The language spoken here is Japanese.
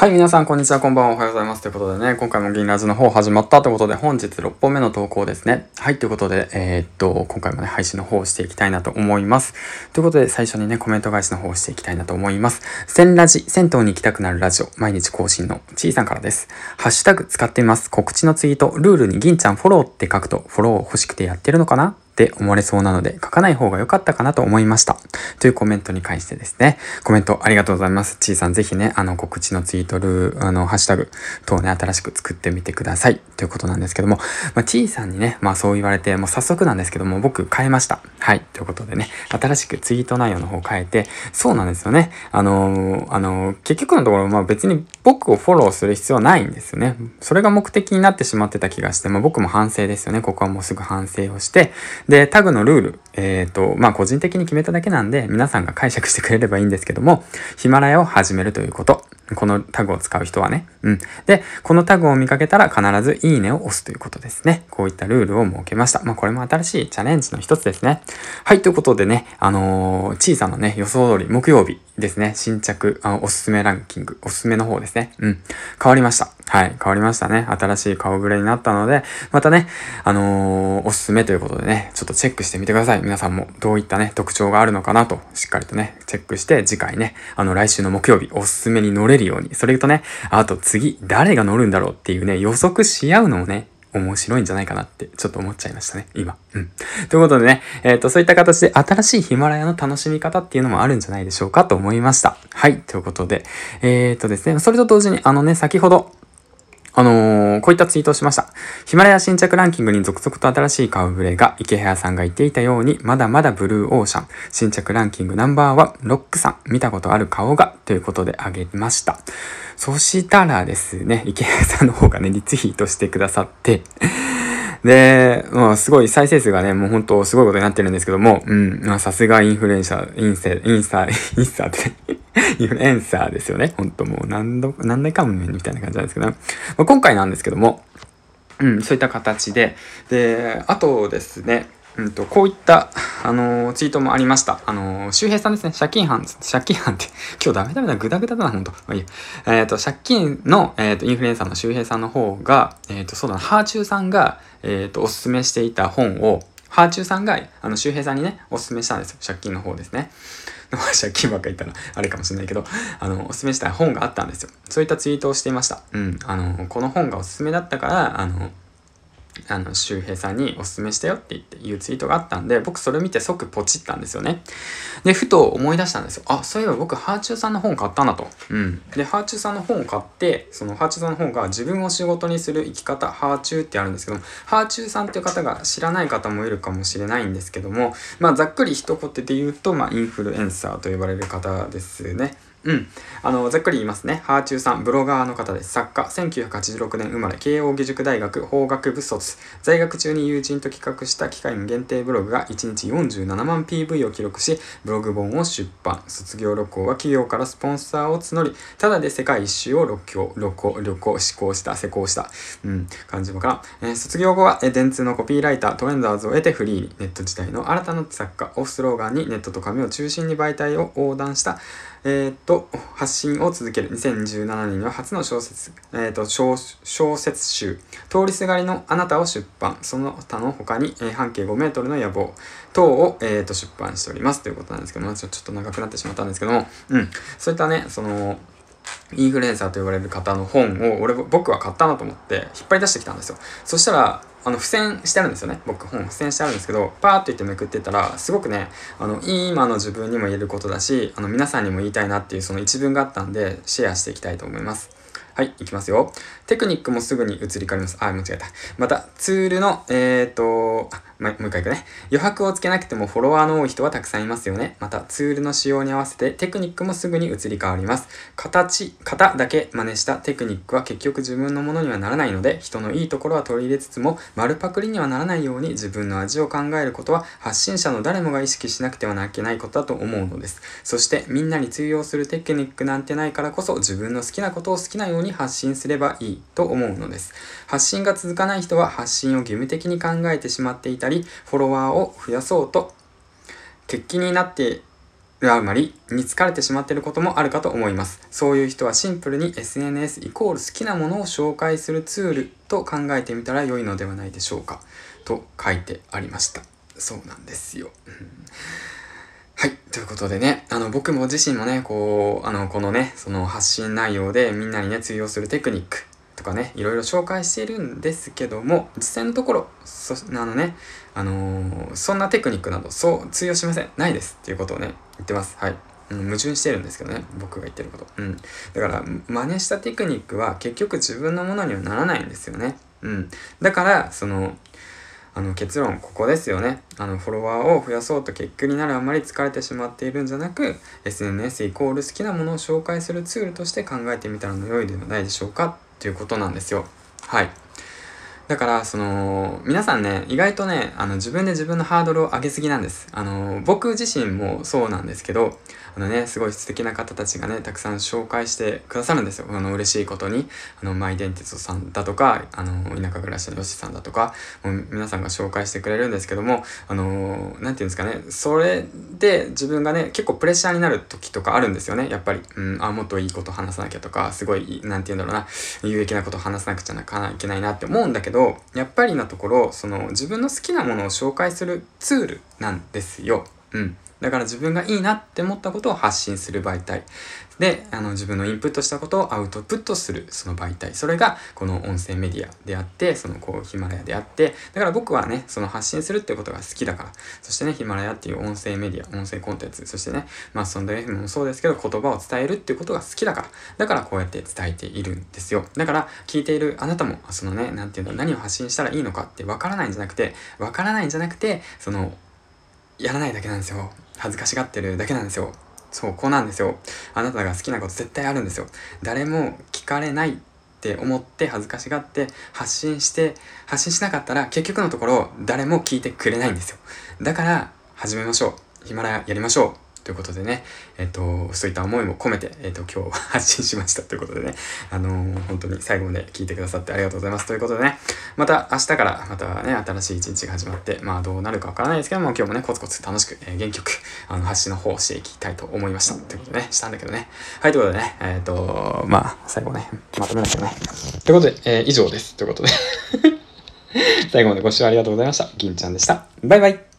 はい、皆さん、こんにちは、こんばんは、おはようございます。ということでね、今回も銀ラジの方始まったということで、本日6本目の投稿ですね。はい、ということで、えー、っと、今回もね、配信の方をしていきたいなと思います。ということで、最初にね、コメント返しの方をしていきたいなと思います。千ラジ、銭湯に行きたくなるラジオ、毎日更新のちいさんからです。ハッシュタグ使ってみます。告知のツイート、ルールに銀ちゃんフォローって書くと、フォロー欲しくてやってるのかな？って思われそうなので書かない方が良かったかなと思いました。というコメントに関してですね、コメントありがとうございます。ちーさんぜひね、あの告知のツイートル、あの、ハッシュタグ等ね、新しく作ってみてください。ということなんですけども、まあ、ちーさんにね、まあそう言われて、もう早速なんですけども、僕変えました。はい。ということでね、新しくツイート内容の方変えて、そうなんですよね。あのー、あのー、結局のところ、まあ別に僕をフォローする必要はないんですよね。それが目的になってしまってた気がして、まあ僕も反省ですよね。ここはもうすぐ反省をして、で、タグのルールえっ、ー、と、まあ、個人的に決めただけなんで、皆さんが解釈してくれればいいんですけども、ヒマラヤを始めるということ。このタグを使う人はね。うん。で、このタグを見かけたら必ずいいねを押すということですね。こういったルールを設けました。まあ、これも新しいチャレンジの一つですね。はい、ということでね、あのー、小さなね、予想通り木曜日ですね、新着、あ、おすすめランキング、おすすめの方ですね。うん。変わりました。はい、変わりましたね。新しい顔ぶれになったので、またね、あのー、おすすめということでね、ちょっとチェックしてみてください。皆さんもどういったね、特徴があるのかなと、しっかりとね、チェックして、次回ね、あの、来週の木曜日、おすすめに乗れるように、それとね、あと次、誰が乗るんだろうっていうね、予測し合うのもね、面白いんじゃないかなってちょっと思っちゃいましたね、今。うん。ということでね、えっ、ー、と、そういった形で新しいヒマラヤの楽しみ方っていうのもあるんじゃないでしょうかと思いました。はい。ということで、えっ、ー、とですね、それと同時にあのね、先ほど、あのー、こういったツイートをしました。ヒマラヤ新着ランキングに続々と新しい顔ぶれが、池早さんが言っていたように、まだまだブルーオーシャン、新着ランキングナンバーワン、ロックさん、見たことある顔が、ということであげました。そしたらですね、池早さんの方がね、リツイートしてくださって、で、まあ、すごい再生数がね、もう本当すごいことになってるんですけども、うん、まあ、さすがインフルエンサー、インセ、インサー、インサーって、インフルエンサーですよね。ほんともう何度、何代かもみたいな感じなんですけど、まあ、今回なんですけども、うん、そういった形で、で、あとですね、うんと、こういった、あのー、ツイートもありました。あのー、周平さんですね。借金犯、借金犯って、今日ダメダメだ、グダグダだな、ほんと。えっ、ー、と、借金の、えっ、と、インフルエンサーの周平さんの方が、えっ、と、そうだな、ハーチューさんが、えっ、と、おすすめしていた本を、ハーチューさんが、あの、周平さんにね、おすすめしたんですよ。借金の方ですね。借金ばっか言ったらあれかもしれないけど、あの、おすすめしたい本があったんですよ。そういったツイートをしていました。うん。あの、この本がおすすめだったから、あの、あの周平さんにおすすめしたよって言っていうツイートがあったんで僕それ見て即ポチったんですよね。でふと思い出したんですよ。あそういえば僕ハーチューさんの本買ったなと。うん。でハーチューさんの本を買ってそのハーチューさんの本が自分を仕事にする生き方ハーチューってあるんですけどもハーチューさんっていう方が知らない方もいるかもしれないんですけどもまあざっくり一言で言うと、まあ、インフルエンサーと呼ばれる方ですね。うん。あの、ざっくり言いますね。ハーチューさん、ブロガーの方です。作家、1986年生まれ、慶応義塾大学法学部卒。在学中に友人と企画した機械の限定ブログが1日47万 PV を記録し、ブログ本を出版。卒業旅行は企業からスポンサーを募り、ただで世界一周を旅行、旅行、旅行、施行した、施行した。うん、感じもかな。えー、卒業後は、電通のコピーライター、トレンダーズを得てフリーに、ネット時代の新たな作家をスローガンにネットと紙を中心に媒体を横断した、えー、っと、と発信を続ける。2017年には初の小説、えー、っと小、小説集、通りすがりのあなたを出版、その他の他に、えー、半径5メートルの野望。等を、えー、と出版しております。ということなんですけども、ちょっと長くなってしまったんですけども、うん、そういったね、その、インフルエンサーと呼ばれる方の本を俺僕は買ったなと思って引っ張り出してきたんですよ。そしたらあの付箋してあるんですよね僕本付箋してあるんですけどパーっと言ってめくってたらすごくねあの今の自分にも言えることだしあの皆さんにも言いたいなっていうその一文があったんでシェアしていきたいと思います。はい、いきますよ。テクニックもすぐに移り変わります。あ、間違えた。また、ツールの、えっ、ー、と、まもう一回いくね。余白をつけなくてもフォロワーの多い人はたくさんいますよね。また、ツールの仕様に合わせてテクニックもすぐに移り変わります。形、型だけ真似したテクニックは結局自分のものにはならないので、人のいいところは取り入れつつも、丸パクリにはならないように自分の味を考えることは発信者の誰もが意識しなくてはなけないことだと思うのです。そして、みんなに通用するテクニックなんてないからこそ、自分の好きなことを好きなように発信すればいいと思うのです。発信が続かない人は発信を義務的に考えてしまっていたり、フォロワーを増やそうと、決起になってるあまりに疲れてしまっていることもあるかと思います。そういう人はシンプルに SNS イコール好きなものを紹介するツールと考えてみたら良いのではないでしょうか。と書いてありました。そうなんですよ。はい。ということでね、あの、僕も自身もね、こう、あの、このね、その発信内容でみんなにね、通用するテクニックとかね、いろいろ紹介しているんですけども、実際のところ、そ、あのね、あのー、そんなテクニックなど、そう通用しません。ないです。っていうことをね、言ってます。はい。うん、矛盾してるんですけどね、僕が言ってること。うん。だから、真似したテクニックは結局自分のものにはならないんですよね。うん。だから、その、あの結論ここですよね。あのフォロワーを増やそうと結局になるあまり疲れてしまっているんじゃなく SNS イコール好きなものを紹介するツールとして考えてみたらの良いではないでしょうかっていうことなんですよ。はい。だから、その、皆さんね、意外とね、あの、自分で自分のハードルを上げすぎなんです。あの、僕自身もそうなんですけど、あのね、すごい素敵な方たちがね、たくさん紹介してくださるんですよ。あの、嬉しいことに。あの、マイデンテストさんだとか、あの、田舎暮らしのヨシさんだとか、もう皆さんが紹介してくれるんですけども、あの、なんていうんですかね、それで自分がね、結構プレッシャーになる時とかあるんですよね、やっぱり。うん、あ、もっといいこと話さなきゃとか、すごい、なんて言うんだろうな、有益なこと話さなくちゃなかいけないなって思うんだけど、やっぱりのところその自分の好きなものを紹介するツールなんですよ。うん。だから自分がいいなって思ったことを発信する媒体。で、あの自分のインプットしたことをアウトプットするその媒体。それがこの音声メディアであって、そのこうヒマラヤであって、だから僕はね、その発信するってことが好きだから。そしてね、ヒマラヤっていう音声メディア、音声コンテンツ、そしてね、まあそンド FM もそうですけど、言葉を伝えるっていうことが好きだから。だからこうやって伝えているんですよ。だから聞いているあなたも、そのね、なんていうの、何を発信したらいいのかってわからないんじゃなくて、わからないんじゃなくて、その、やらないだけなんですよ。恥ずかしがってるだけなんですよ。そう、こうなんですよ。あなたが好きなこと絶対あるんですよ。誰も聞かれないって思って恥ずかしがって発信して、発信しなかったら結局のところ誰も聞いてくれないんですよ。だから始めましょう。ヒマラヤやりましょう。ということでね、えっ、と、そういった思いも込めて、えっ、と、今日発信しましたということでね、あのー、本当に最後まで聞いてくださってありがとうございますということでね、また明日からまたね、新しい一日が始まって、まあどうなるかわからないですけども、今日もね、コツコツ楽しく、えー、元気よく、あの、発信の方をしていきたいと思いました。ということでね、したんだけどね。はい、ということでね、えっ、と、まあ、最後ね、まとめなきゃね。ということで、え、以上です。ということで 最後までご視聴ありがとうございました。銀ちゃんでした。バイバイ